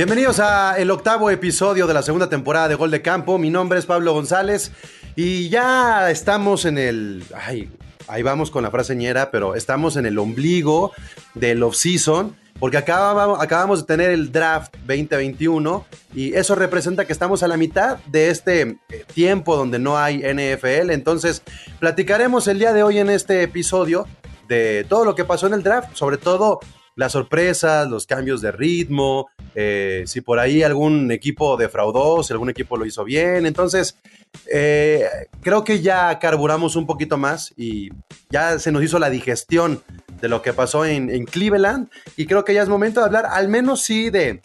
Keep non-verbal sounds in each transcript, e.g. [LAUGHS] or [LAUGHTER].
Bienvenidos a el octavo episodio de la segunda temporada de Gol de Campo. Mi nombre es Pablo González y ya estamos en el... Ay, ahí vamos con la frase ñera, pero estamos en el ombligo del off-season porque acabamos, acabamos de tener el draft 2021 y eso representa que estamos a la mitad de este eh, tiempo donde no hay NFL. Entonces, platicaremos el día de hoy en este episodio de todo lo que pasó en el draft, sobre todo las sorpresas, los cambios de ritmo, eh, si por ahí algún equipo defraudó, si algún equipo lo hizo bien. Entonces, eh, creo que ya carburamos un poquito más y ya se nos hizo la digestión de lo que pasó en, Cleveland y creo que ya es momento de hablar al menos sí de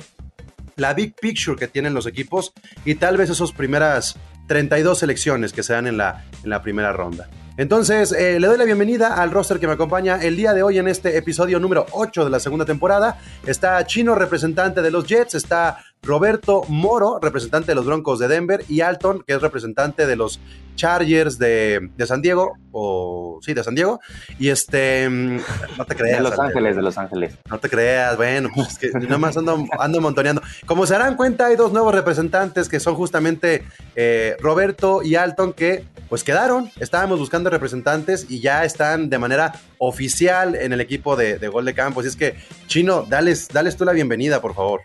la big picture que tienen los equipos y tal vez esas primeras 32 selecciones que se dan en la, en la primera ronda. Entonces, eh, le doy la bienvenida al roster que me acompaña el día de hoy en este episodio número 8 de la segunda temporada. Está Chino, representante de los Jets, está Roberto Moro, representante de los Broncos de Denver, y Alton, que es representante de los Chargers de, San Diego, o sí, de San Diego. Y este, mm, no te creas. De Los Ángeles, de Los Ángeles. No te creas, bueno, pues [LAUGHS] es que nada más ando, ando montoneando. Como se darán cuenta, hay dos nuevos representantes que son justamente eh, Roberto y Alton, que pues quedaron. Estábamos buscando representantes y ya están de manera oficial en el equipo de, Gol de Campo. Así es que, Chino, dales, dales tú la bienvenida, por favor.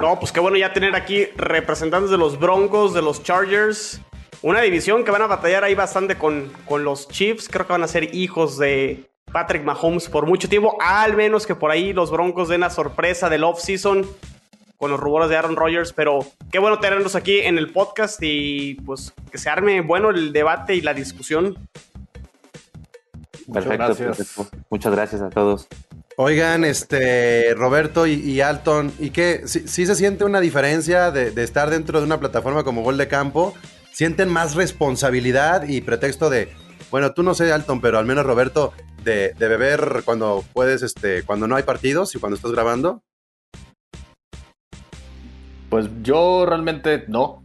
No, pues qué bueno ya tener aquí representantes de los Broncos, de los Chargers. Una división que van a batallar ahí bastante con, con los Chiefs. Creo que van a ser hijos de Patrick Mahomes por mucho tiempo. Al menos que por ahí los Broncos den la sorpresa del off-season con los rumores de Aaron Rodgers. Pero qué bueno tenerlos aquí en el podcast y pues que se arme bueno el debate y la discusión. Perfecto, perfecto. Muchas gracias a todos. Oigan, este, Roberto y, Alton, ¿y qué? ¿Sí, se siente una diferencia de, estar dentro de una plataforma como Gol de Campo? ¿Sienten más responsabilidad y pretexto de, bueno, tú no sé, Alton, pero al menos Roberto, de, beber cuando puedes, este, cuando no hay partidos y cuando estás grabando? Pues yo realmente no.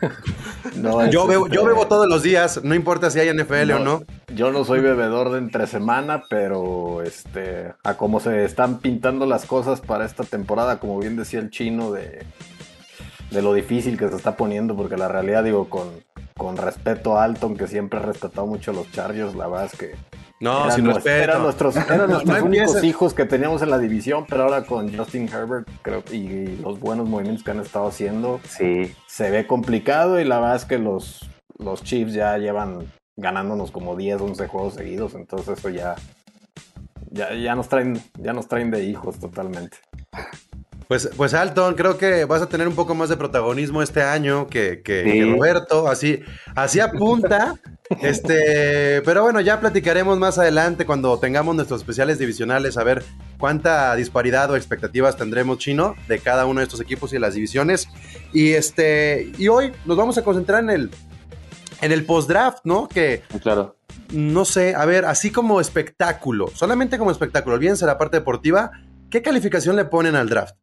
[LAUGHS] [LAUGHS] yo, bebo, yo bebo todos los días, no importa si hay NFL o no. Yo no soy bebedor de entre semana, pero este, a cómo se están pintando las cosas para esta temporada, como bien decía el chino, de, de lo difícil que se está poniendo, porque la realidad, digo, con, con respeto a Alton, que siempre ha respetado mucho a los Chargers, la verdad es que no, sin respeto. Eran [LAUGHS] nuestros, únicos hijos que teníamos en la división, pero ahora con Justin Herbert creo, y los buenos movimientos que han estado haciendo, sí. se ve complicado y la verdad es que los, los Chiefs ya llevan ganándonos como 10, 11 juegos seguidos, entonces eso ya, ya, ya, nos, traen, ya nos traen de hijos totalmente. Pues, pues Alton, creo que vas a tener un poco más de protagonismo este año que, Roberto, así, así apunta. [LAUGHS] este, pero bueno, ya platicaremos más adelante cuando tengamos nuestros especiales divisionales a ver cuánta disparidad o expectativas tendremos chino de cada uno de estos equipos y las divisiones. Y este, y hoy nos vamos a concentrar en el, en el post-draft, ¿no? Que claro. No sé, a ver, así como espectáculo, solamente como espectáculo, olvídense la parte deportiva, ¿qué calificación le ponen al draft?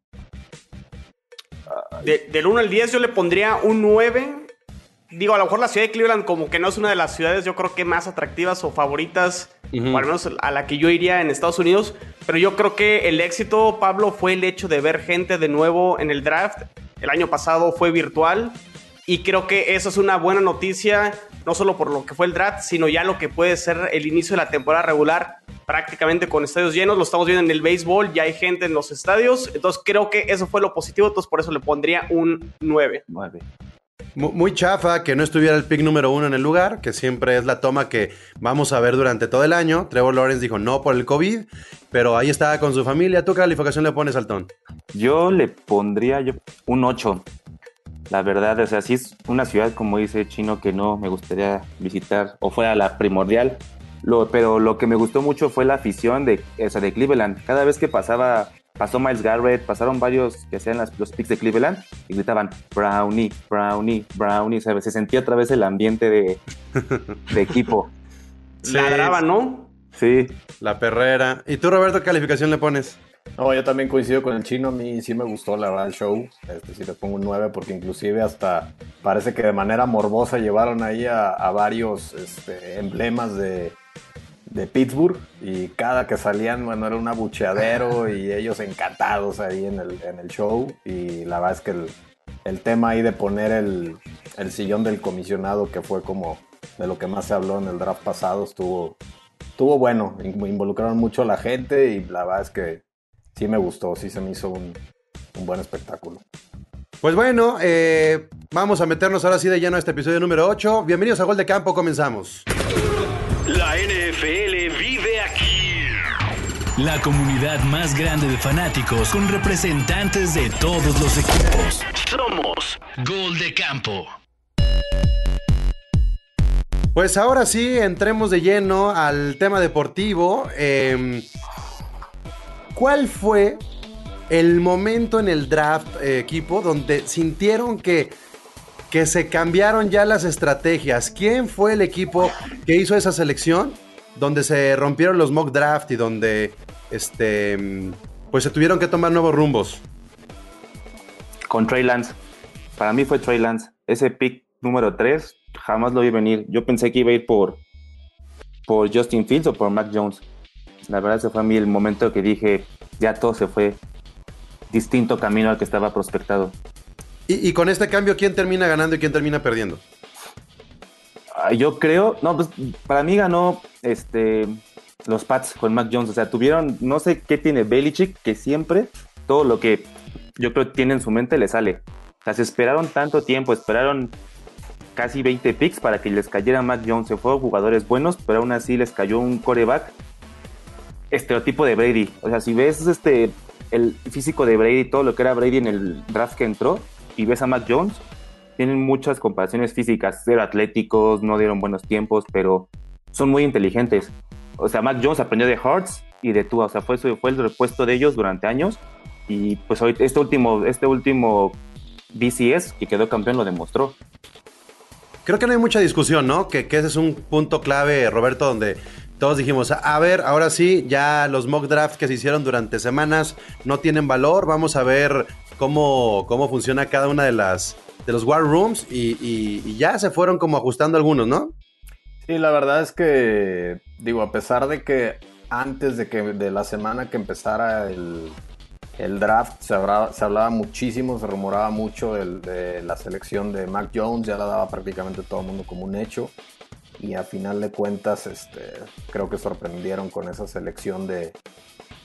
Del 1 al 10 yo le pondría un 9. Digo, a lo mejor la ciudad de Cleveland como que no es una de las ciudades yo creo que más atractivas o favoritas, o al menos a la que yo iría en Estados Unidos. Pero yo creo que el éxito, Pablo, fue el hecho de ver gente de nuevo en el draft. El año pasado fue virtual y creo que eso es una buena noticia, no solo por lo que fue el draft, sino ya lo que puede ser el inicio de la temporada regular prácticamente con estadios llenos, lo estamos viendo en el béisbol, ya hay gente en los estadios, entonces creo que eso fue lo positivo, entonces por eso le pondría un 9. Muy chafa que no estuviera el pick número uno en el lugar, que siempre es la toma que vamos a ver durante todo el año. Trevor Lawrence dijo no por el COVID, pero ahí estaba con su familia. ¿Tú qué calificación le pones, Altón? Yo le pondría yo un 8. La verdad, o sea, sí es una ciudad, como dice Chino, que no me gustaría visitar o fuera la primordial pero lo que me gustó mucho fue la afición de, o de Cleveland. Cada vez que pasaba, pasó Miles Garrett, pasaron varios que hacían los picks de Cleveland y gritaban Brownie, Brownie, Brownie. ¿sabes? Se sentía otra vez el ambiente de, [LAUGHS] de equipo. Ladraban, ¿no? Sí. La perrera. ¿Y tú, Roberto, qué calificación le pones? No, yo también coincido con el chino. A mí sí me gustó la verdad el show. Este sí le pongo un 9 porque inclusive hasta parece que de manera morbosa llevaron ahí a, varios este, emblemas de, Pittsburgh y cada que salían, bueno, era un abucheadero [LAUGHS] y ellos encantados ahí en el, en el show y la verdad es que el, el tema ahí de poner el, el, sillón del comisionado, que fue como de lo que más se habló en el draft pasado, estuvo, estuvo bueno, involucraron mucho a la gente y la verdad es que sí me gustó, sí se me hizo un, un buen espectáculo. Pues bueno, eh, vamos a meternos ahora sí de lleno a este episodio número 8. Bienvenidos a Gol de Campo, comenzamos. La NFL vive aquí. La comunidad más grande de fanáticos con representantes de todos los equipos. Somos Gol de Campo. Pues ahora sí, entremos de lleno al tema deportivo. Em, ¿Cuál fue el momento en el draft, eh, equipo, donde sintieron que, que se cambiaron ya las estrategias. ¿Quién fue el equipo que hizo esa selección? Donde se rompieron los mock draft y donde este, pues se tuvieron que tomar nuevos rumbos. Con Trey Lance. Para mí fue Trey Lance. Ese pick número 3 jamás lo vi venir. Yo pensé que iba a ir por, por Justin Fields o por Mac Jones. La verdad, ese fue a mí el momento que dije, ya todo se fue distinto camino al que estaba prospectado. Y, con este cambio, ¿quién termina ganando y quién termina perdiendo? Ah, yo creo, no, pues para mí ganó este los Pats con Mac Jones. O sea, tuvieron, no sé qué tiene Belichick, que siempre todo lo que yo creo que tiene en su mente le sale. O sea, se esperaron tanto tiempo, esperaron casi 20 picks para que les cayera Mac Jones. Se fueron jugadores buenos, pero aún así les cayó un coreback estereotipo de Brady. O sea, si ves este el físico de Brady, todo lo que era Brady en el draft que entró, y ves a Mac Jones, tienen muchas comparaciones físicas, cero atléticos, no dieron buenos tiempos, pero son muy inteligentes. O sea, Mac Jones aprendió de Hearts y de Tua, o sea, fue, fue el repuesto de ellos durante años, y pues hoy este último, este último BCS que quedó campeón lo demostró. Creo que no hay mucha discusión, ¿no? Que ese es un punto clave, Roberto, donde todos dijimos, a ver, ahora sí, ya los mock drafts que se hicieron durante semanas no tienen valor, vamos a ver cómo, cómo funciona cada una de las de los war rooms y, ya se fueron como ajustando algunos, ¿no? Sí, la verdad es que, digo, a pesar de que antes de que de la semana que empezara el, draft se hablaba, se hablaba, muchísimo, se rumoraba mucho de la selección de Mac Jones, ya la daba prácticamente todo el mundo como un hecho y a final de cuentas este, creo que sorprendieron con esa selección de,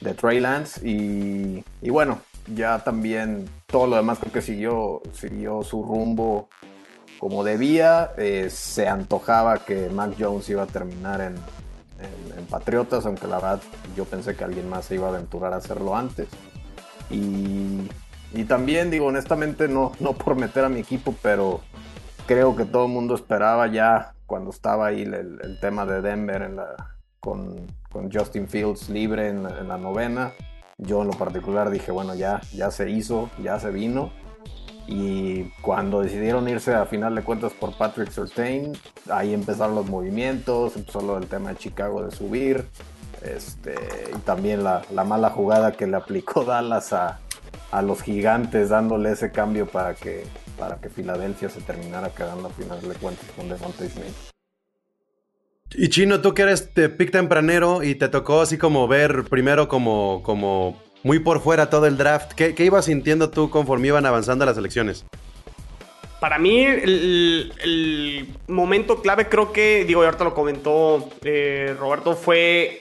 de Trey Lance y, bueno, ya también todo lo demás creo que siguió, siguió su rumbo como debía, eh, se antojaba que Mac Jones iba a terminar en, en, Patriotas, aunque la verdad yo pensé que alguien más se iba a aventurar a hacerlo antes. Y, y también digo, honestamente, no, no por meter a mi equipo, pero creo que todo el mundo esperaba ya cuando estaba ahí el, tema de Denver con, Justin Fields libre en, la novena. Yo en lo particular dije, bueno, ya, ya se hizo, ya se vino. Y cuando decidieron irse a final de cuentas por Patrick Surtain, ahí empezaron los movimientos, empezó lo del tema de Chicago de subir. Este, y también la, mala jugada que le aplicó [LAUGHS] Dallas a, a los gigantes dándole ese cambio para que para que Filadelfia se terminara quedando a final de cuentas con Devontae Smith. Y Chino, tú que eres de pick tempranero y te tocó así como ver primero como, como muy por fuera todo el draft, ¿qué, qué ibas sintiendo tú conforme iban avanzando las elecciones? Para mí, el, momento clave creo que, digo, ahorita lo comentó eh, Roberto, fue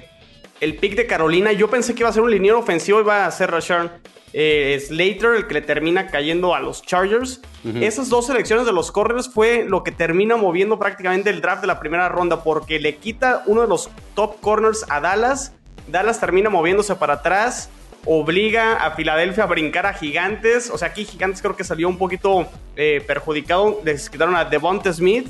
el pick de Carolina. Yo pensé que iba a ser un liniero ofensivo, iba a ser Rashawn eh, Slater, el que le termina cayendo a los Chargers. Esas dos selecciones de los corners fue lo que termina moviendo prácticamente el draft de la primera ronda, porque le quita uno de los top corners a Dallas. Dallas termina moviéndose para atrás, obliga a Filadelfia a brincar a Gigantes. O sea, aquí Gigantes creo que salió un poquito eh, perjudicado. Les quitaron a Devonta Smith.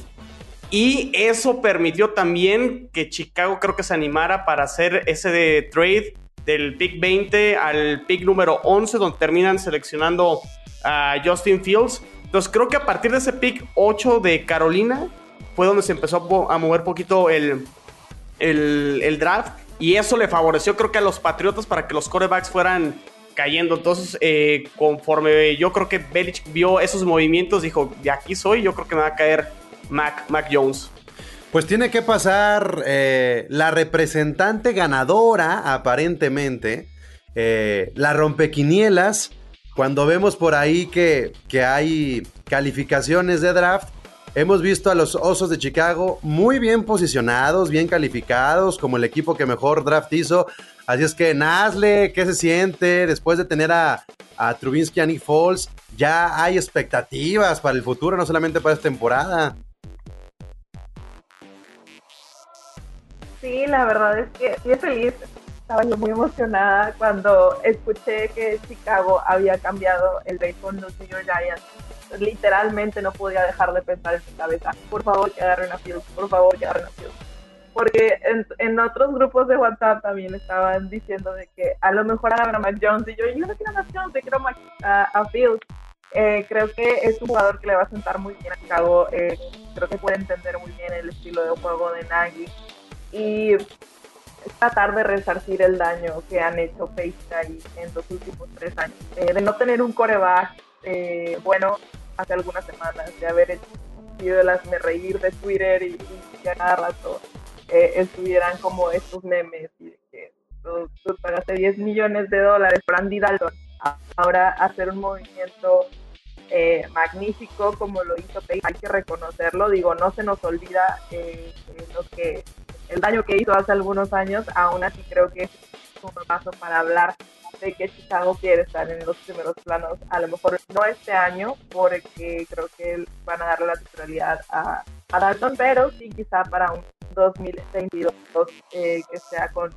Y eso permitió también que Chicago creo que se animara para hacer ese de trade del pick 20 al pick número 11, donde terminan seleccionando a Justin Fields. Entonces creo que a partir de ese pick 8 de Carolina fue donde se empezó a mover poquito el, el, draft. Y eso le favoreció creo que a los Patriotas para que los corebacks fueran cayendo. Entonces, eh, conforme yo creo que Belichick vio esos movimientos, dijo, de aquí soy, yo creo que me va a caer Mac, Mac Jones. Pues tiene que pasar eh, la representante ganadora, aparentemente, eh, la rompequinielas, cuando vemos por ahí que, que hay calificaciones de draft, hemos visto a los Osos de Chicago muy bien posicionados, bien calificados, como el equipo que mejor draft hizo. Así es que, Nasle, ¿qué se siente después de tener a, a Trubinsky y a Nick Foles? Ya hay expectativas para el futuro, no solamente para esta temporada. Sí, la verdad es que sí feliz. Estaba yo muy emocionada cuando escuché que Chicago había cambiado el béisbol de los New York Giants. Literalmente no podía dejar de pensar en su cabeza. Por favor, que agarren a Fields. Por favor, que agarren a Fields. Porque en, en, otros grupos de WhatsApp también estaban diciendo de que a lo mejor agarran a Mac Jones. Y yo, yo no quiero a Mac Jones, yo quiero a, a, Fields. Eh, creo que es un jugador que le va a sentar muy bien a Chicago. Eh, creo que puede entender muy bien el estilo de juego de Nagy y tratar de resarcir el daño que han hecho Facebook en los últimos tres años. Eh, de no tener un coreback eh, bueno hace algunas semanas, de haber sido de las me reír de Twitter y, a cada rato eh, estuvieran como estos memes y que tú, pagaste 10 millones de dólares por Andy Dalton. Ahora hacer un movimiento magnífico como lo hizo Pay, hay que reconocerlo, digo, no se nos olvida lo que el daño que hizo hace algunos años, aún así creo que es un paso para hablar de que Chicago quiere estar en los primeros planos, a lo mejor no este año, porque creo que van a darle la titularidad a, a Dalton, pero sí quizá para un 2022 eh, que sea con,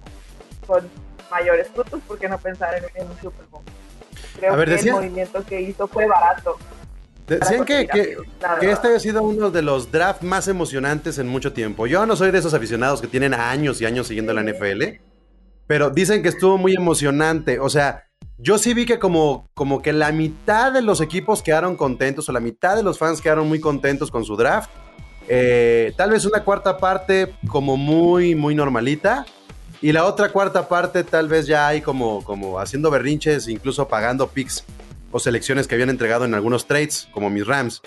con mayores frutos, porque no pensar en, un Super Bowl. Creo que el movimiento que hizo fue barato. Decían que, que, este ha sido uno de los drafts más emocionantes en mucho tiempo. Yo no soy de esos aficionados que tienen años y años siguiendo la NFL, pero dicen que estuvo muy emocionante. O sea, yo sí vi que como, como que la mitad de los equipos quedaron contentos o la mitad de los fans quedaron muy contentos con su draft. Eh, tal vez una cuarta parte como muy, muy normalita. Y la otra cuarta parte tal vez ya hay como, como haciendo berrinches, incluso pagando picks o selecciones que habían entregado en algunos trades, como mis Rams.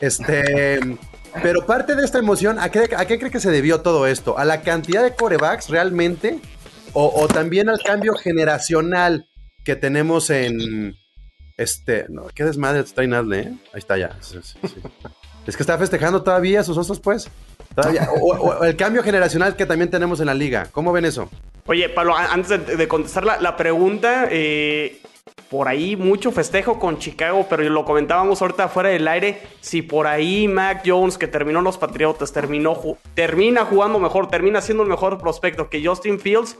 Este, [LAUGHS] pero parte de esta emoción, ¿a qué, ¿a qué cree que se debió todo esto? ¿A la cantidad de corebacks realmente? O, también al cambio generacional que tenemos en. Este, no, qué desmadre está Inadle, ¿eh? Ahí está ya. Es que está festejando todavía sus osos, pues. O, el cambio generacional que también tenemos en la liga. ¿Cómo ven eso? Oye, Pablo, antes de, contestar la, la pregunta, eh, por ahí mucho festejo con Chicago, pero lo comentábamos ahorita fuera del aire. Si por ahí Mac Jones, que terminó los Patriotas, terminó, termina jugando mejor, termina siendo un mejor prospecto que Justin Fields,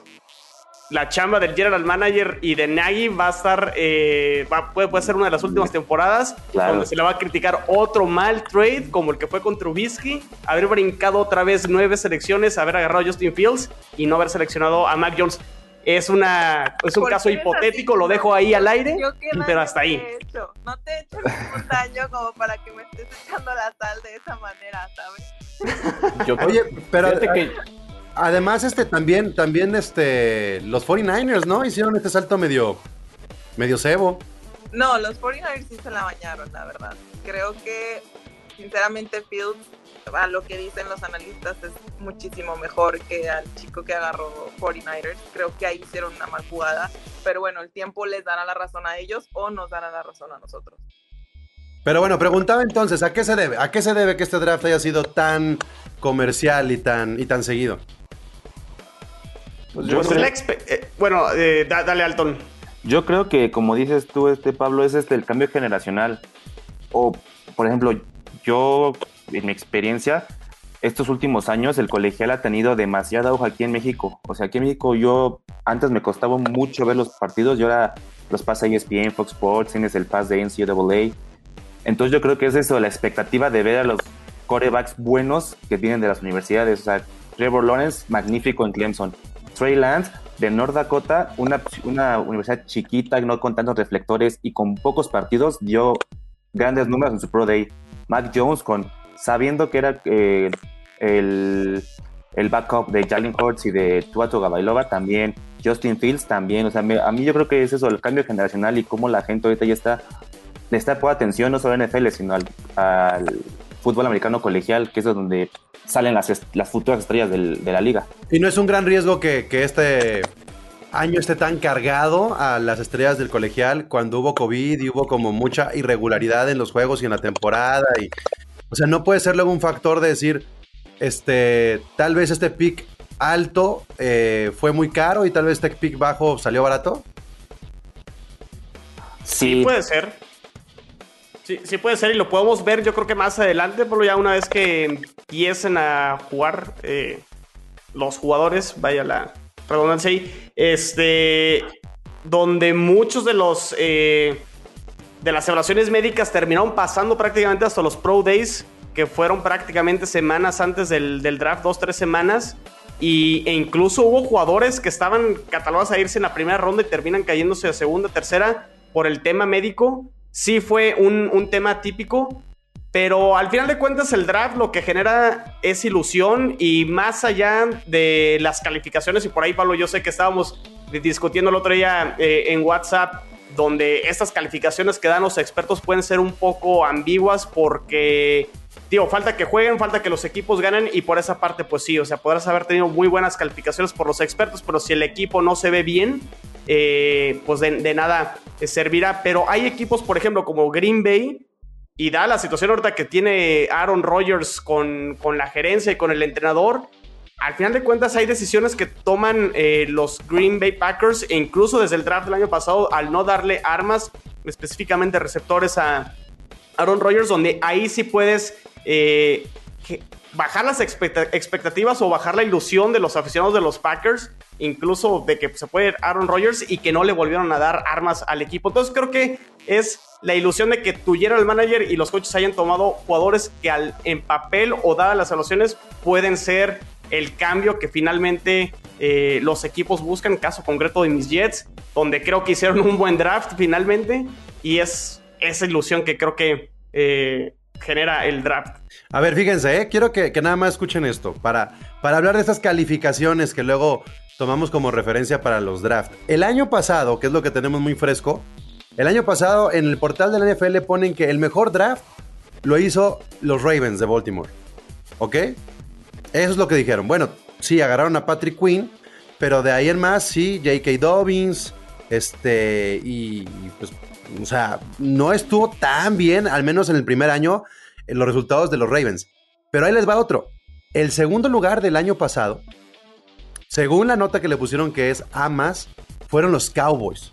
la chamba del general manager y de Nagy va a estar, eh, puede, ser una de las últimas temporadas donde se le va a criticar otro mal trade como el que fue con Trubisky, haber brincado otra vez nueve selecciones, haber agarrado a Justin Fields y no haber seleccionado a Mac Jones es una es un caso hipotético, lo dejo ahí al aire, pero hasta ahí. No te he hecho ningún daño como para que me estés echando la sal de esa manera, ¿sabes? [LAUGHS] Oye, pero que además este también también este los 49ers, ¿no? Hicieron este salto medio medio cebo. No, los 49ers sí se la bañaron, la verdad. Creo que sinceramente Fields a lo que dicen los analistas es muchísimo mejor que al chico que agarró 49ers. Creo que ahí hicieron una mal jugada, pero bueno, el tiempo les dará la razón a ellos o nos dará la razón a nosotros. Pero bueno, preguntaba entonces, ¿a qué se debe? ¿A qué se debe que este draft haya sido tan comercial y tan, y tan seguido? Pues eh, bueno, eh, dale Alton. Yo creo que, como dices tú, este Pablo, es este el cambio generacional. O, por ejemplo, yo en mi experiencia, estos últimos años el colegial ha tenido demasiada hoja aquí en México. O sea, aquí en México yo antes me costaba mucho ver los partidos y ahora los pasa ESPN, Fox Sports, tienes el pass de NCAA. Entonces yo creo que es eso, la expectativa de ver a los corebacks buenos que vienen de las universidades. O sea, Trevor Lawrence, magnífico en Clemson. Trey Lance, de North Dakota, una, una universidad chiquita, no con tantos reflectores y con pocos partidos, dio grandes números en su Pro Day. Mac Jones con sabiendo que era eh, el, el, backup de Jalen Hurts y de Tuato Gabailova, también Justin Fields también, o sea, a mí yo creo que es eso, el cambio generacional y cómo la gente ahorita ya está, le está por atención no solo al NFL, sino al, fútbol americano colegial, que es donde salen las, las futuras estrellas de la liga. Y no es un gran riesgo que, que este año esté tan cargado a las estrellas del colegial cuando hubo COVID y hubo como mucha irregularidad en los juegos y en la temporada. Y, o sea, no puede ser luego un factor de decir, este, tal vez este pick alto eh, fue muy caro y tal vez este pick bajo salió barato. Sí, puede ser. Sí, sí puede ser y lo podemos ver yo creo que más adelante, por ya una vez que empiecen a jugar eh, los jugadores, vaya la, redundancia ahí, este, donde muchos de los eh, de las evaluaciones médicas terminaron pasando prácticamente hasta los Pro Days, que fueron prácticamente semanas antes del, draft, dos, tres semanas. Y, e incluso hubo jugadores que estaban catalogados a irse en la primera ronda y terminan cayéndose a segunda, tercera por el tema médico. Sí fue un, un tema típico, pero al final de cuentas el draft lo que genera es ilusión y más allá de las calificaciones, y por ahí Pablo, yo sé que estábamos discutiendo el otro día eh, en WhatsApp, donde estas calificaciones que dan los expertos pueden ser un poco ambiguas porque, digo, falta que jueguen, falta que los equipos ganen y por esa parte pues sí, o sea, podrás haber tenido muy buenas calificaciones por los expertos, pero si el equipo no se ve bien, eh, pues de, de nada servirá. Pero hay equipos, por ejemplo, como Green Bay, y da la situación ahorita que tiene Aaron Rodgers con, la gerencia y con el entrenador, al final de cuentas hay decisiones que toman eh, los Green Bay Packers e incluso desde el draft del año pasado al no darle armas, específicamente receptores a Aaron Rodgers, donde ahí sí puedes eh, bajar las expectativas o bajar la ilusión de los aficionados de los Packers, incluso de que se puede ir Aaron Rodgers y que no le volvieron a dar armas al equipo. Entonces creo que es la ilusión de que tu el manager y los coaches hayan tomado jugadores que al, en papel o dadas las soluciones pueden ser el cambio que finalmente eh, los equipos buscan, caso concreto de mis Jets, donde creo que hicieron un buen draft finalmente y es esa ilusión que creo que eh, genera el draft. A ver, fíjense, eh, quiero que, nada más escuchen esto, para, para hablar de estas calificaciones que luego tomamos como referencia para los drafts. El año pasado, que es lo que tenemos muy fresco, el año pasado en el portal de la NFL ponen que el mejor draft lo hizo los Ravens de Baltimore. ¿Ok? Eso es lo que dijeron. Bueno, sí, agarraron a Patrick Quinn, pero de ahí en más, sí, J.K. Dobbins, este, y, pues, o sea, no estuvo tan bien, al menos en el primer año, en los resultados de los Ravens. Pero ahí les va otro. El segundo lugar del año pasado, según la nota que le pusieron que es A más, fueron los Cowboys.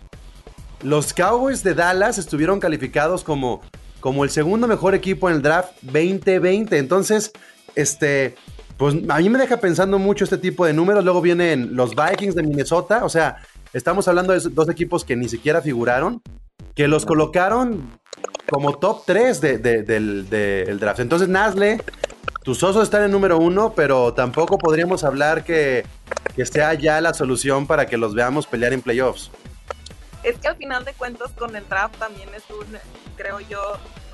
Los Cowboys de Dallas estuvieron calificados como, como el segundo mejor equipo en el draft 2020. Entonces, este, pues a mí me deja pensando mucho este tipo de números. Luego vienen los Vikings de Minnesota. O sea, estamos hablando de dos equipos que ni siquiera figuraron, que los colocaron como top 3 del, draft. Entonces, Nasle, tus osos están en número uno, pero tampoco podríamos hablar que, que sea ya la solución para que los veamos pelear en playoffs es que al final de cuentas con el draft también es un, creo yo,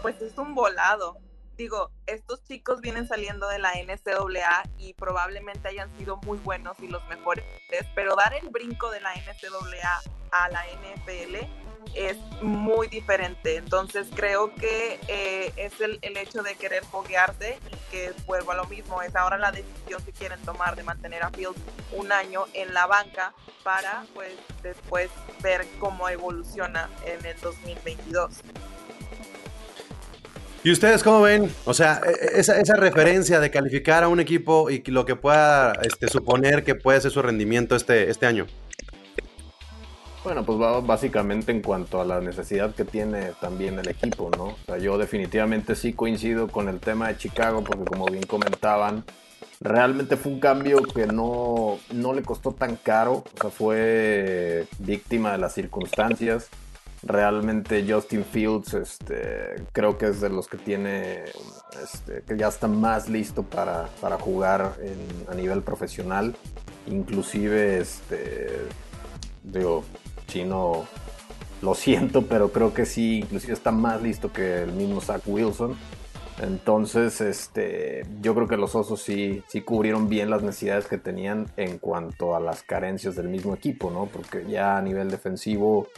pues es un volado. Digo, estos chicos vienen saliendo de la NCAA y probablemente hayan sido muy buenos y los mejores, pero dar el brinco de la NCAA a la NFL es muy diferente. Entonces creo que eh, es el, hecho de querer foguearse que vuelvo a lo mismo, es ahora la decisión que quieren tomar de mantener a Fields un año en la banca para pues después ver cómo evoluciona en el 2022. ¿Y ustedes cómo ven? O sea, e, e, esa, esa, referencia de calificar a un equipo y lo que pueda este, suponer que puede ser su rendimiento este, este año. Bueno, pues va básicamente en cuanto a la necesidad que tiene también el equipo, ¿no? O sea, yo definitivamente sí coincido con el tema de Chicago, porque como bien comentaban, realmente fue un cambio que no, no le costó tan caro, o sea, fue víctima de las circunstancias. Realmente Justin Fields, este, creo que es de los que tiene, este, que ya está más listo para, para jugar a nivel profesional. Inclusive, este, digo, Chino, lo siento, pero creo que sí, inclusive está más listo que el mismo Zach Wilson. Entonces, este, yo creo que los Osos sí, sí cubrieron bien las necesidades que tenían en cuanto a las carencias del mismo equipo, ¿no? Porque ya a nivel defensivo,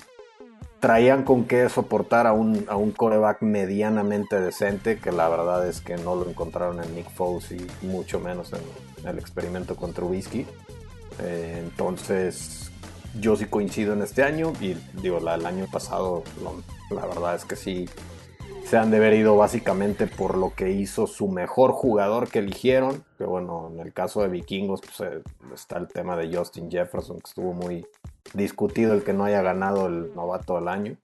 traían con qué soportar a un, a un coreback medianamente decente, que la verdad es que no lo encontraron en Nick Foles y mucho menos en el experimento con Trubisky. Eh, entonces, yo sí coincido en este año y digo, el año pasado, la verdad es que sí se han de haber ido básicamente por lo que hizo su mejor jugador que eligieron. Que bueno, en el caso de Vikingos, pues eh, está el tema de Justin Jefferson, que estuvo muy discutido el que no haya ganado el novato del año.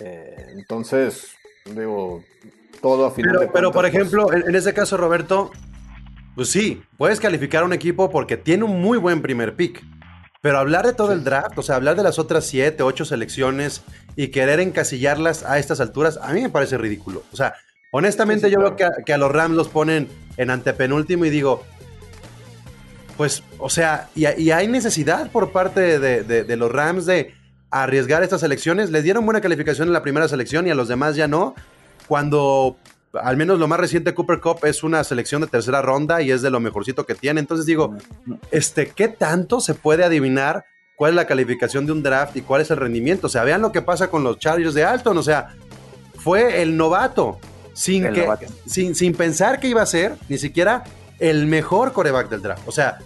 Eh, entonces, digo, todo a final pero, de Pero, por pues, ejemplo, en, en, ese caso, Roberto, pues sí, puedes calificar a un equipo porque tiene un muy buen primer pick. Pero hablar de todo el draft, o sea, hablar de las otras siete, ocho selecciones y querer encasillarlas a estas alturas, a mí me parece ridículo. O sea, honestamente yo veo que a, los Rams los ponen en antepenúltimo y digo, pues, o sea, y, hay necesidad por parte de, los Rams de arriesgar estas selecciones. Les dieron buena calificación en la primera selección y a los demás ya no. Cuando al menos lo más reciente Cooper Cup es una selección de tercera ronda y es de lo mejorcito que tiene. Entonces digo, este, ¿qué tanto se puede adivinar cuál es la calificación de un draft y cuál es el rendimiento? O sea, vean lo que pasa con los Chargers de Alton. O sea, fue el novato sin, que, Sin, sin pensar que iba a ser ni siquiera el mejor coreback del draft. O sea,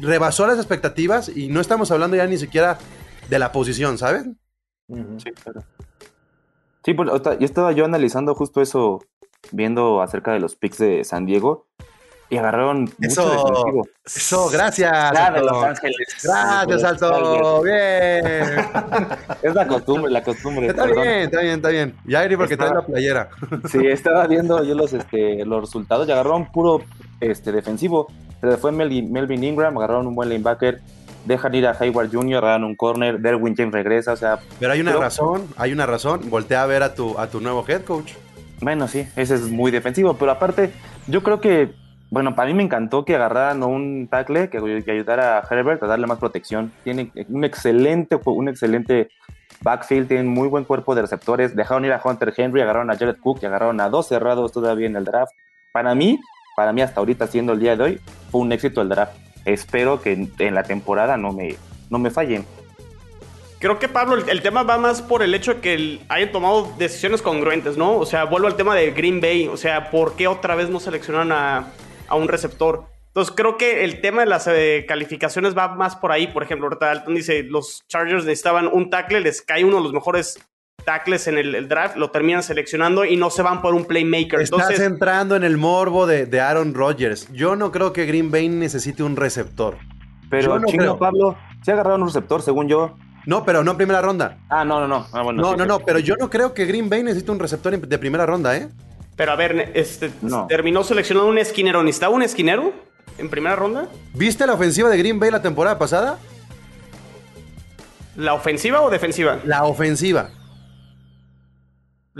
rebasó las expectativas y no estamos hablando ya ni siquiera de la posición, ¿sabes? Sí, claro. Sí, pues yo estaba yo analizando justo eso, viendo acerca de los picks de San Diego. Y agarraron eso, mucho defensivo. Eso, gracias. Los Ángeles. Gracias, Alto. Bien. [LAUGHS] es la costumbre, la costumbre. Está bien, está bien, está bien. Ya iría porque trae la playera. [LAUGHS] sí, estaba viendo yo los, este, los resultados y agarraron puro este, defensivo. Se fue Melvin Ingram, agarraron un buen linebacker dejan ir a Hayward Jr., dan un corner, Derwin James regresa, o sea... Pero hay una razón, hay una razón, voltea a ver a tu, a tu nuevo head coach. Bueno, sí, ese es muy defensivo, pero aparte, yo creo que, bueno, para mí me encantó que agarraran un tackle que, que ayudara a Herbert a darle más protección. Tiene un excelente, un excelente backfield, tienen muy buen cuerpo de receptores, dejaron ir a Hunter Henry, agarraron a Jared Cook y agarraron a dos cerrados todavía en el draft. Para mí, para mí hasta ahorita siendo el día de hoy, fue un éxito el draft espero que en, la temporada no me, no me fallen. Creo que Pablo, el, tema va más por el hecho de que hayan tomado decisiones congruentes, ¿no? O sea, vuelvo al tema de Green Bay. O sea, ¿por qué otra vez no seleccionan a, un receptor? Entonces creo que el tema de las eh, calificaciones va más por ahí. Por ejemplo, ahorita Alton dice, los Chargers necesitaban un tackle, les cae uno de los mejores tackles en el, draft, lo terminan seleccionando y no se van por un playmaker. Estás entrando en el morbo de, Aaron Rodgers. Yo no creo que Green Bay necesite un receptor. Pero no Chino, Pablo, se ha agarrado un receptor, según yo. No, pero no en primera ronda. Ah, no, no, no. Ah, no, no, no, pero yo no creo que Green Bay necesite un receptor de primera ronda, ¿eh? Pero a ver, este, terminó seleccionando un esquinero. ¿Necesitaba un esquinero en primera ronda? ¿Viste la ofensiva de Green Bay la temporada pasada? ¿La ofensiva o defensiva? La ofensiva.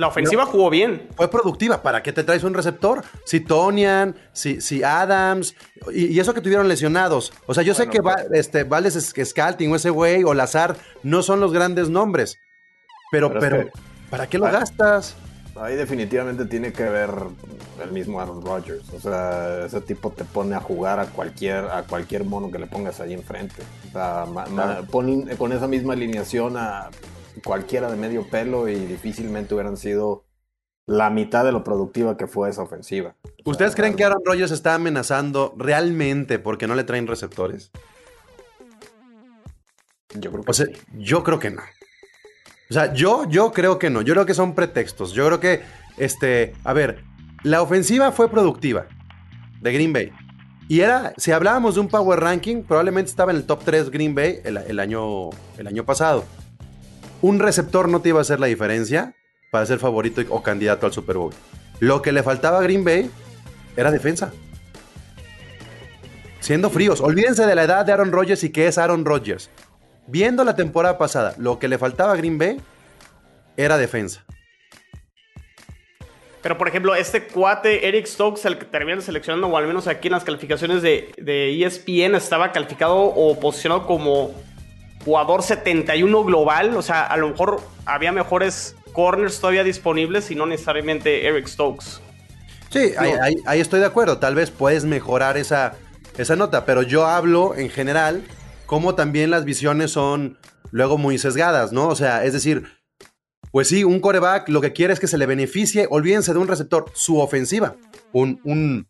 La ofensiva jugó bien. Fue productiva. ¿Para qué te traes un receptor? Si Tonian, si, si Adams, y, eso que tuvieron lesionados. O sea, yo sé que va, este, Vales Scalting o ese güey o Lazar no son los grandes nombres. Pero, pero, ¿para qué lo gastas? Ahí definitivamente tiene que ver el mismo Aaron Rodgers. O sea, ese tipo te pone a jugar a cualquier, a cualquier mono que le pongas ahí enfrente. O sea, con esa misma alineación a cualquiera de medio pelo y difícilmente hubieran sido la mitad de lo productiva que fue esa ofensiva. ¿Ustedes creen que Aaron Rodgers está amenazando realmente porque no le traen receptores? Yo creo que sí. Yo creo que no. O sea, yo, yo creo que no. Yo creo que son pretextos. Yo creo que, este, a ver, la ofensiva fue productiva de Green Bay. Y era, si hablábamos de un power ranking, probablemente estaba en el top 3 Green Bay el año, el año pasado un receptor no te iba a hacer la diferencia para ser favorito o candidato al Super Bowl. Lo que le faltaba a Green Bay era defensa. Siendo fríos, olvídense de la edad de Aaron Rodgers y que es Aaron Rodgers. Viendo la temporada pasada, lo que le faltaba a Green Bay era defensa. Pero, por ejemplo, este cuate, Eric Stokes, el que termina seleccionando, o al menos aquí en las calificaciones de, de ESPN, estaba calificado o posicionado como jugador 71 global. O sea, a lo mejor había mejores corners todavía disponibles y no necesariamente Eric Stokes. Sí, ahí, estoy de acuerdo. Tal vez puedes mejorar esa, esa nota, pero yo hablo en general cómo también las visiones son luego muy sesgadas, ¿no? O sea, es decir, pues sí, un coreback lo que quiere es que se le beneficie, olvídense de un receptor, su ofensiva, un, un,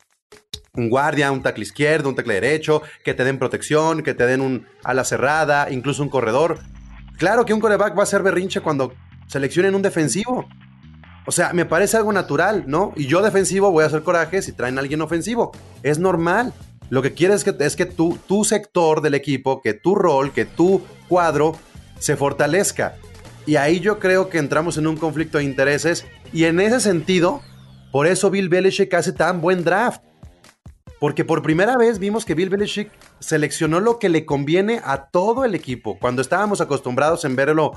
un guardia, un tackle izquierdo, un tackle derecho, que te den protección, que te den un ala cerrada, incluso un corredor. Claro que un coreback va a ser berrinche cuando seleccionen un defensivo. O sea, me parece algo natural, ¿no? Y yo defensivo voy a hacer coraje si traen a alguien ofensivo. Es normal. Lo que quieres es que, es que tu, tu sector del equipo, que tu rol, que tu cuadro se fortalezca. Y ahí yo creo que entramos en un conflicto de intereses. Y en ese sentido, por eso Bill Belichick hace tan buen draft. Porque por primera vez vimos que Bill Belichick seleccionó lo que le conviene a todo el equipo. Cuando estábamos acostumbrados en verlo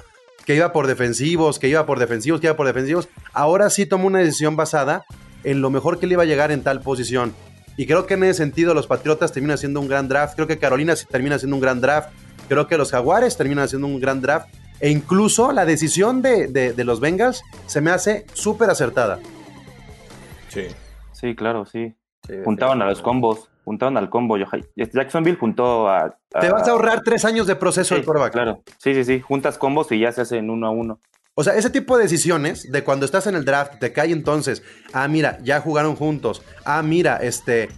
que iba por defensivos, que iba por defensivos, que iba por defensivos, ahora sí tomó una decisión basada en lo mejor que le iba a llegar en tal posición. Y creo que en ese sentido los Patriotas terminan haciendo un gran draft. Creo que Carolina termina haciendo un gran draft. Creo que los Jaguares terminan haciendo un gran draft. E incluso la decisión de, de, los Bengals se me hace súper acertada. Sí. Sí, claro, sí. Juntaban a los combos. Juntaron al combo. Jacksonville juntó a, Te vas a ahorrar tres años de proceso del quarterback. Claro. Sí, sí, sí. Juntas combos y ya se hacen uno a uno. O sea, ese tipo de decisiones de cuando estás en el draft, te cae entonces, ah, mira, ya jugaron juntos. Ah, mira, este,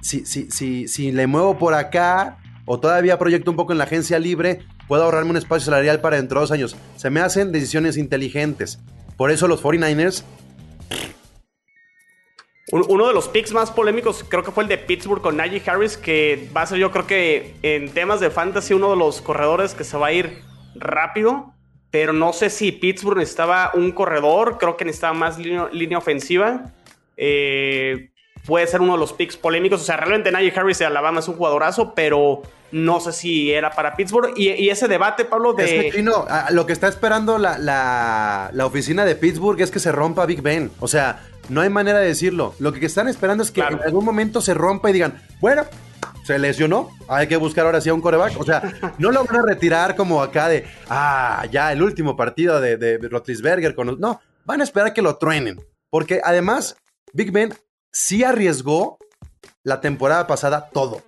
si, si, si, si le muevo por acá o todavía proyecto un poco en la agencia libre, puedo ahorrarme un espacio salarial para dentro de dos años. Se me hacen decisiones inteligentes. Por eso los 49ers uno de los picks más polémicos creo que fue el de Pittsburgh con Najee Harris, que va a ser yo creo que en temas de fantasy uno de los corredores que se va a ir rápido, pero no sé si Pittsburgh necesitaba un corredor, creo que necesitaba más línea, ofensiva. Eh, puede ser uno de los picks polémicos, o sea, realmente Najee Harris de Alabama es un jugadorazo, pero no sé si era para Pittsburgh. Y, ese debate, Pablo, de... Es no, lo que está esperando la, la oficina de Pittsburgh es que se rompa Big Ben, o sea... No hay manera de decirlo. Lo que están esperando es que en algún momento se rompa y digan, bueno, se lesionó, hay que buscar ahora sí a un coreback. O sea, no lo van a retirar como acá de, ah, ya el último partido de, de Rotlisberger. Con... No, van a esperar que lo truenen. Porque además, Big Ben sí arriesgó la temporada pasada todo.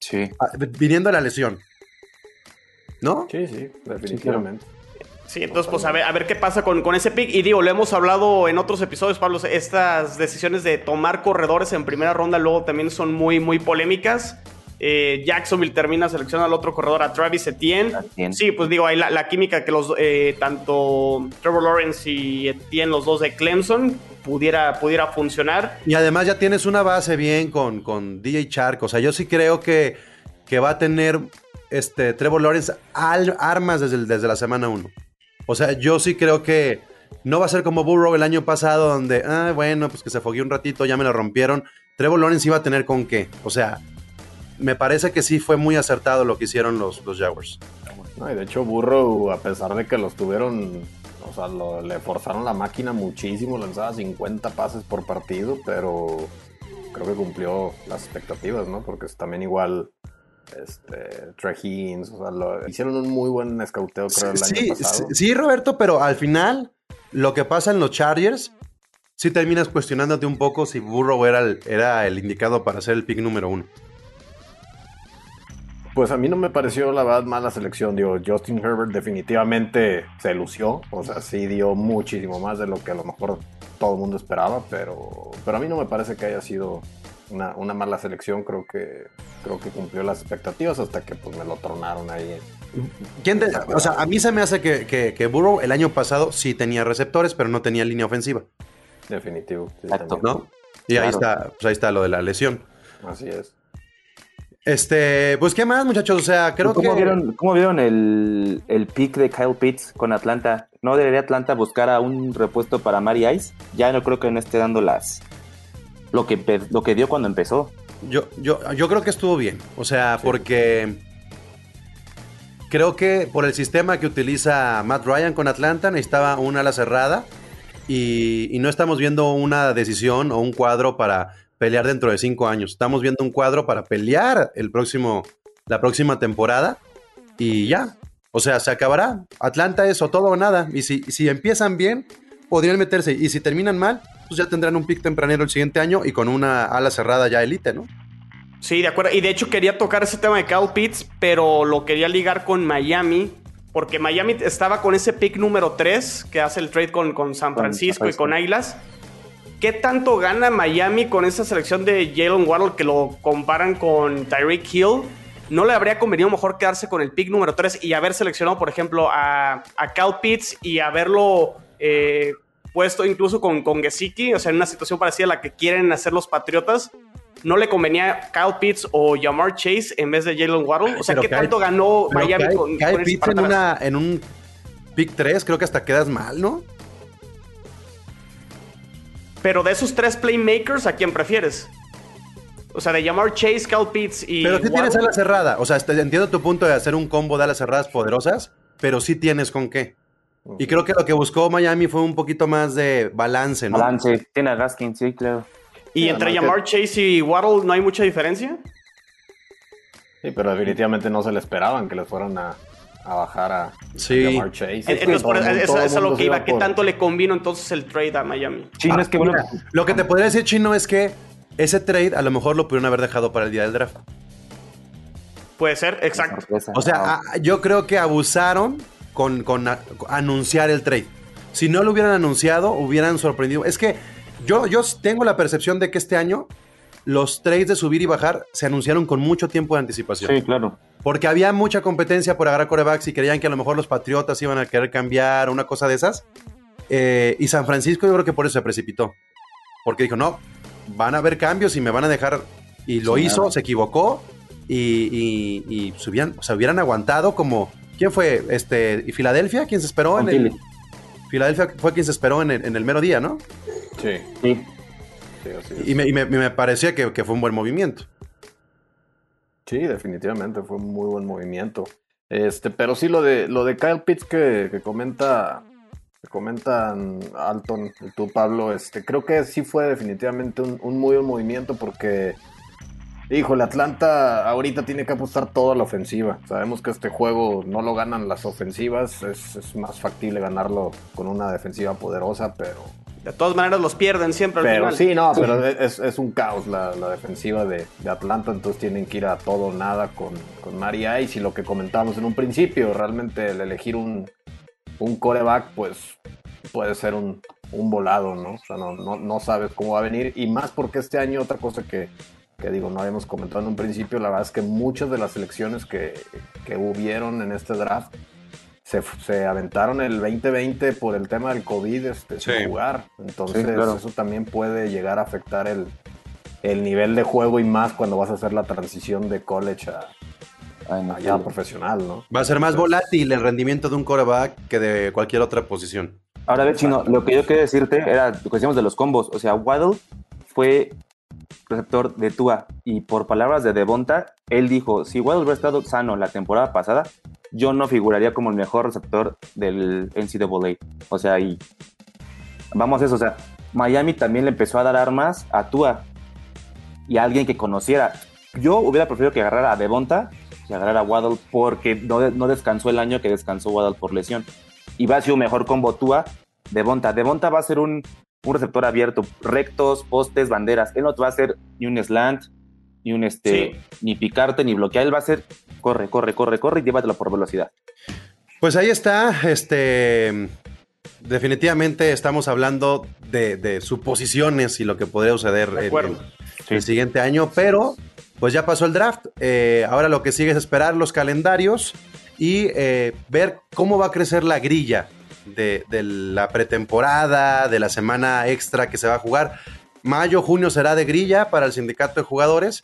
Sí. Ah, viniendo a la lesión. ¿No? Sí, sí, definitivamente. Sí, entonces pues a ver, a ver qué pasa con, con, ese pick. Y digo, lo hemos hablado en otros episodios, Pablo, estas decisiones de tomar corredores en primera ronda luego también son muy, muy polémicas. Eh, Jacksonville termina seleccionando al otro corredor, a Travis Etienne. Sí, pues digo, hay la, química que los eh, tanto Trevor Lawrence y Etienne, los dos de Clemson, pudiera, pudiera funcionar. Y además ya tienes una base bien con, con DJ Chark. O sea, yo sí creo que, que va a tener este, Trevor Lawrence armas desde, desde la semana 1. O sea, yo sí creo que no va a ser como Burrow el año pasado, donde, ah, bueno, pues que se fogueó un ratito, ya me lo rompieron. Trevor Lawrence iba a tener con qué. O sea, me parece que sí fue muy acertado lo que hicieron los, los Jaguars. No, y de hecho, Burrow, a pesar de que los tuvieron, o sea, le forzaron la máquina muchísimo, lanzaba 50 pases por partido, pero creo que cumplió las expectativas, ¿no? Porque es también igual este, o sea, hicieron un muy buen escauteo, creo, el año pasado. Sí, Roberto, pero al final, lo que pasa en los Chargers, sí terminas cuestionándote un poco si Burrow era el, era el indicado para ser el pick número uno. Pues a mí no me pareció la verdad mala selección. Digo, Justin Herbert definitivamente se lució. O sea, sí dio muchísimo más de lo que a lo mejor todo el mundo esperaba. Pero, pero a mí no me parece que haya sido una, mala selección, creo que creo que cumplió las expectativas hasta que pues me lo tronaron ahí. ¿Quién o sea, a mí se me hace que, que, Burrow el año pasado sí tenía receptores, pero no tenía línea ofensiva. Definitivo. ¿no? Y ahí está, pues ahí está lo de la lesión. Así es. Este, pues qué más, muchachos. O sea, creo ¿Cómo que. Vieron, ¿Cómo vieron el, el pick de Kyle Pitts con Atlanta? ¿No debería Atlanta buscar a un repuesto para Mari Ice? Ya no creo que no esté dando las, lo que, lo que dio cuando empezó. Yo, yo, yo creo que estuvo bien. O sea, porque creo que por el sistema que utiliza Matt Ryan con Atlanta necesitaba una ala cerrada y, no estamos viendo una decisión o un cuadro para pelear dentro de cinco años. Estamos viendo un cuadro para pelear el próximo, la próxima temporada y ya. O sea, se acabará. Atlanta es o todo o nada. Y si, si empiezan bien, podrían meterse. Y si terminan mal, pues ya tendrán un pick tempranero el siguiente año y con una ala cerrada ya elite, ¿no? Sí, de acuerdo. Y de hecho quería tocar ese tema de Kyle Pitts, pero lo quería ligar con Miami. Porque Miami estaba con ese pick número 3 que hace el trade con, con San Francisco y con Águilas. ¿Qué tanto gana Miami con esa selección de Jalen Waddle que lo comparan con Tyreek Hill? ¿No le habría convenido mejor quedarse con el pick número 3 y haber seleccionado, por ejemplo, a, a Cal Pitts y haberlo eh, puesto incluso con, con Gesicki? O sea, en una situación parecida a la que quieren hacer los Patriotas. ¿No le convenía Kyle Pitts o Jamar Chase en vez de Jalen Waddle? O sea, ¿qué tanto ganó Miami con, Kyle Pitts en, una, en un pick 3? Creo que hasta quedas mal, ¿no? Pero de esos tres playmakers, ¿a quién prefieres? O sea, de llamar Chase, Cal Pitts y. Pero sí tienes ala cerrada. O sea, entiendo tu punto de hacer un combo de alas cerradas poderosas, pero sí tienes con qué. Y creo que lo que buscó Miami fue un poquito más de balance, ¿no? Balance. Tiene a Gaskin, sí, claro. ¿Y entre llamar Chase y Waddle no hay mucha diferencia? Sí, pero definitivamente no se le esperaban que les fueran a, a bajar a, sí. Chase. Entonces, eso, es lo que iba. ¿Qué tanto le convino entonces el trade a Miami? Chino, es que bueno, lo que te podría decir, Chino, es que ese trade a lo mejor lo pudieron haber dejado para el día del draft. Puede ser, exacto. O sea, yo creo que abusaron con, con anunciar el trade. Si no lo hubieran anunciado, hubieran sorprendido. Es que yo, yo tengo la percepción de que este año los trades de subir y bajar se anunciaron con mucho tiempo de anticipación. Sí, claro. Porque había mucha competencia por agarrar corebacks y creían que a lo mejor los Patriotas iban a querer cambiar una cosa de esas. Eh, y San Francisco yo creo que por eso se precipitó. Porque dijo, no, van a haber cambios y me van a dejar. Y lo hizo, se equivocó y, y, se, hubieran, aguantado como. ¿Quién fue? Este, ¿Y Filadelfia? ¿Quién se esperó? En el, Filadelfia fue quien se esperó en el, mero día, ¿no? Sí. sí. y, me, me, parecía que, fue un buen movimiento. Sí, definitivamente fue un muy buen movimiento. Este, pero sí lo de lo de Kyle Pitts que, que comenta comentan Alton y tú, Pablo, este, creo que sí fue definitivamente un, muy buen movimiento porque, híjole, Atlanta ahorita tiene que apostar todo a la ofensiva. Sabemos que este juego no lo ganan las ofensivas, es, más factible ganarlo con una defensiva poderosa, pero... De todas maneras los pierden siempre al pero, Sí, no, pero es, un caos la, defensiva de, Atlanta, entonces tienen que ir a todo o nada con, con Mari Ice y lo que comentamos en un principio, realmente el elegir un un coreback, pues puede ser un, volado, ¿no? O sea, no, no, sabes cómo va a venir. Y más porque este año, otra cosa que, digo, no habíamos comentado en un principio, la verdad es que muchas de las selecciones que, que hubieron en este draft se, aventaron el 2020 por el tema del COVID este, sin jugar. Entonces, eso también puede llegar a afectar el, el nivel de juego y más cuando vas a hacer la transición de college a, allá profesional, ¿no? Va a ser más volátil el rendimiento de un coreback que de cualquier otra posición. Ahora, ver, Chino, lo que yo quería decirte era lo que decíamos de los combos. O sea, Waddle fue receptor de Tua y por palabras de Devonta, él dijo, si Waddle hubiera estado sano la temporada pasada, yo no figuraría como el mejor receptor del NCAA. O sea, y vamos a eso, o sea, Miami también le empezó a dar armas a Tua y a alguien que conociera. Yo hubiera preferido que agarrara a Devonta y agarrar a Waddle porque no, no, descansó el año que descansó Waddle por lesión. Y va a ser un mejor combo Tua Devonta. Devonta va a ser un, un, receptor abierto, rectos, postes, banderas. Él no te va a hacer ni un slant, ni un este, ni picarte, ni bloquear. Él va a ser corre, corre, corre, corre y llévatelo por velocidad. Pues ahí está, este. Definitivamente estamos hablando de, de suposiciones y lo que podría suceder en, el siguiente año, pero pues ya pasó el draft. Eh, ahora lo que sigue es esperar los calendarios y eh, ver cómo va a crecer la grilla de, la pretemporada, de la semana extra que se va a jugar. Mayo, junio será de grilla para el sindicato de jugadores.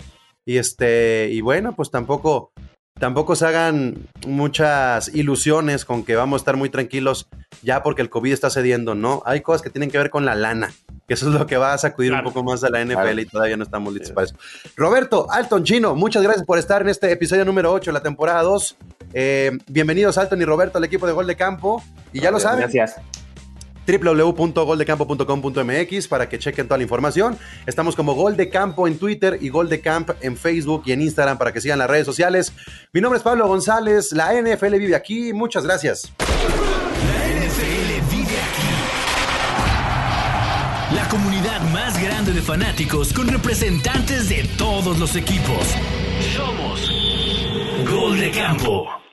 Y este, y bueno, pues tampoco, tampoco se hagan muchas ilusiones con que vamos a estar muy tranquilos ya porque el COVID está cediendo, ¿no? Hay cosas que tienen que ver con la lana que eso es lo que va a sacudir un poco más a la NFL y todavía no estamos listos para eso. Roberto, Alton Chino, muchas gracias por estar en este episodio número 8 de la temporada 2. Eh, bienvenidos Alton y Roberto al equipo de Gol de Campo. Y ya lo saben. Gracias www.goldecampo.com.mx para que chequen toda la información. Estamos como Gol de Campo en Twitter y Gol de en Facebook y en Instagram para que sigan las redes sociales. Mi nombre es Pablo González, la NFL vive aquí. Muchas gracias. comunidad más grande de fanáticos con representantes de todos los equipos. Somos Gol de Campo.